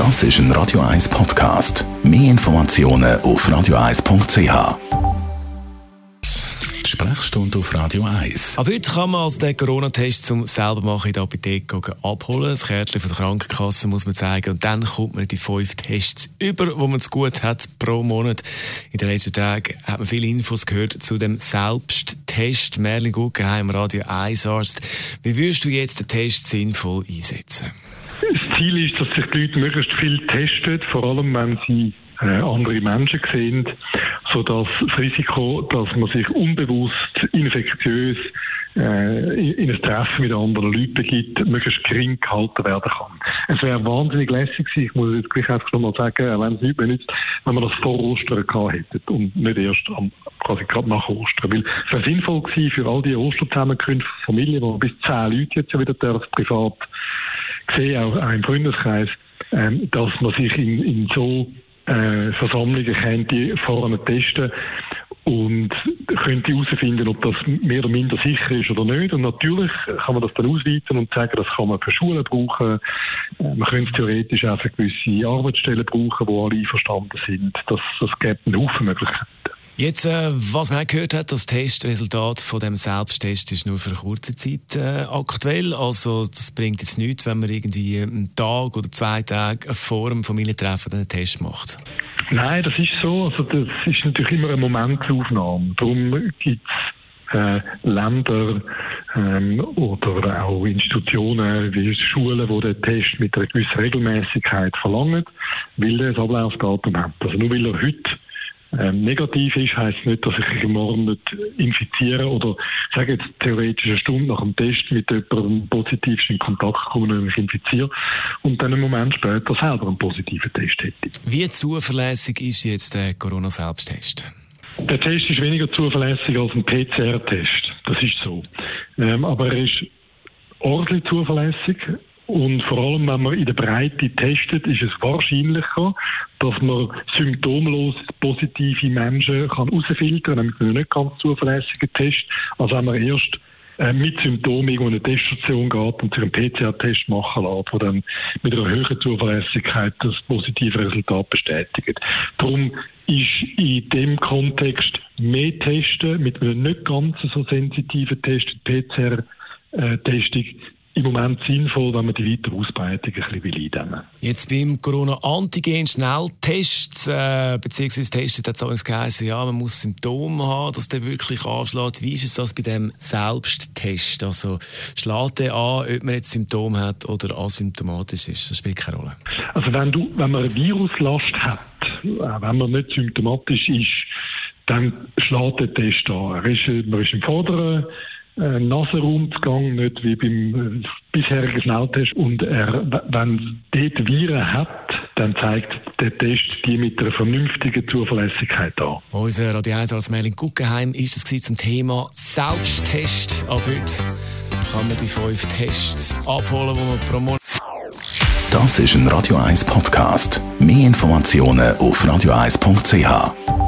Das ist ein Radio 1 Podcast. Mehr Informationen auf radio1.ch. Sprechstunde auf Radio 1. Ab heute kann man also den Corona-Test zum selber machen in der Apotheke abholen. Das Kärtchen von der Krankenkasse muss man zeigen. Und dann kommt man die fünf Tests über, wo man es gut hat pro Monat. In den letzten Tagen hat man viele Infos gehört zu dem Selbsttest. Merlin Guggenheim, Radio 1 Arzt. Wie würdest du jetzt den Test sinnvoll einsetzen? Ziel ist, dass sich die Leute möglichst viel testen, vor allem wenn sie äh, andere Menschen sehen, sodass das Risiko, dass man sich unbewusst infektiös äh, in ein Treffen mit anderen Leuten begibt, möglichst gering gehalten werden kann. Es wäre wahnsinnig lässig gewesen, ich muss jetzt gleich einfach nochmal sagen, wenn es nicht benutzt, wenn wir das vor Ostern gehabt hätten und nicht erst am, quasi gerade nach Ostern. Weil es wäre sinnvoll gewesen für all die Osterzusammenkünfte, Familien, wo bis zehn Leute jetzt wieder privat sehen, auch, auch im Freundeskreis, ähm, dass man sich in, in so äh, Versammlungen könnte vorne testen und könnte herausfinden, ob das mehr oder minder sicher ist oder nicht. Und natürlich kann man das dann ausweiten und sagen, das kann man für Schulen brauchen. Äh, man könnte es theoretisch auch für gewisse Arbeitsstellen brauchen, wo alle einverstanden sind. Das, das gibt einen Haufen Möglichkeiten. Jetzt, äh, was man gehört hat, das Testresultat von dem Selbsttest ist nur für eine kurze Zeit äh, aktuell. Also das bringt jetzt nichts, wenn man irgendwie einen Tag oder zwei Tage vor dem Familientreffen einen Test macht. Nein, das ist so. Also das ist natürlich immer eine Momentaufnahme. Darum gibt es äh, Länder ähm, oder auch Institutionen wie Schulen, die den Test mit einer gewissen Regelmäßigkeit verlangen, weil er ein Ablaufdatum hat. Also nur weil er heute ähm, negativ ist, heisst nicht, dass ich mich morgen nicht infiziere oder ich sage jetzt theoretisch eine Stunde nach dem Test mit jemandem positiv in Kontakt komme und mich infiziere und dann einen Moment später selber einen positiven Test hätte. Wie zuverlässig ist jetzt der Corona-Selbsttest? Der Test ist weniger zuverlässig als ein PCR-Test. Das ist so. Ähm, aber er ist ordentlich zuverlässig. Und vor allem, wenn man in der Breite testet, ist es wahrscheinlicher, dass man symptomlos positive Menschen kann herausfiltern kann, mit einem nicht ganz zuverlässigen Test, als wenn man erst äh, mit Symptomen in eine Teststation geht und sich einen PCR-Test machen lässt, der dann mit einer höheren Zuverlässigkeit das positive Resultat bestätigt. Darum ist in dem Kontext mehr Testen mit einem nicht ganz so sensitiven Test, PCR-Testung, im Moment sinnvoll, wenn man die weitere Ausbreitung ein bisschen eindämmen Jetzt beim Corona-Antigen-Schnelltest, äh, beziehungsweise Testet hat es auch geheißen, ja, man muss Symptome haben, dass der wirklich anschlägt. Wie ist es das bei dem Selbsttest? Also, schlägt der an, ob man jetzt Symptome hat oder asymptomatisch ist? Das spielt keine Rolle. Also, wenn du, wenn man eine Viruslast hat, äh, wenn man nicht symptomatisch ist, dann schlägt der Test an. man ist im vorderen äh, Nasenraumzugang, nicht wie beim äh, bisherigen Schnelltest. Und er, wenn dort Viren hat, dann zeigt der Test die mit einer vernünftigen Zuverlässigkeit an. Unser Radio 1 als Merlin Guggenheim ist es zum Thema Selbsttest. Ab heute kann man die fünf Tests abholen, die man pro Monat das ist ein Radio 1 Podcast. Mehr Informationen auf radio1.ch.